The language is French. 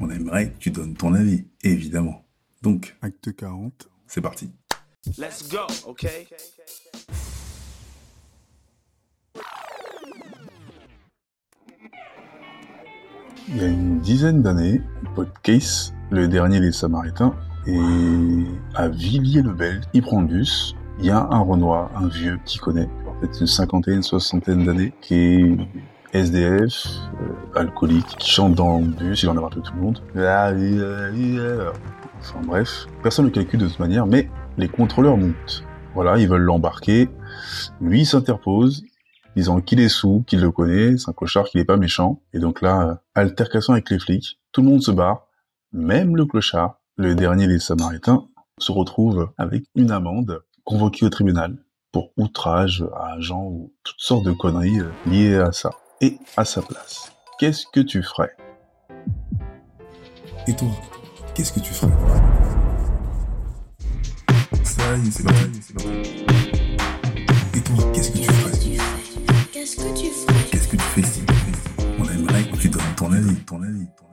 on aimerait que tu donnes ton avis, évidemment. Donc, acte 40, c'est parti. Let's go, okay? Il y a une dizaine d'années, Case, le dernier des Samaritains, et à Villiers-le-Bel, il prend le bus. Il y a un Renoir, un vieux qui connaît, peut-être une cinquantaine, soixantaine d'années, qui est SDF, euh, alcoolique, qui chante dans le bus, il en a marre de tout le monde. Enfin bref, personne ne calcule de toute manière, mais les contrôleurs montent. Voilà, ils veulent l'embarquer. Lui s'interpose, disant qu'il est sous, qu'il le connaît, c'est un clochard, qu'il est pas méchant. Et donc là, euh, altercation avec les flics, tout le monde se barre, même le clochard, le dernier des Samaritains, se retrouve avec une amende, convoqué au tribunal pour outrage à agent ou toutes sortes de conneries euh, liées à ça. Et à sa place, qu'est-ce que tu ferais? Et toi, qu'est-ce que tu ferais? Ça y est, c'est parti, c'est parti. Et toi, qu'est-ce que tu ferais? Qu'est-ce que tu ferais? Qu'est-ce que tu fais? Si On aimerait que tu donnes ton avis, ton avis, ton avis.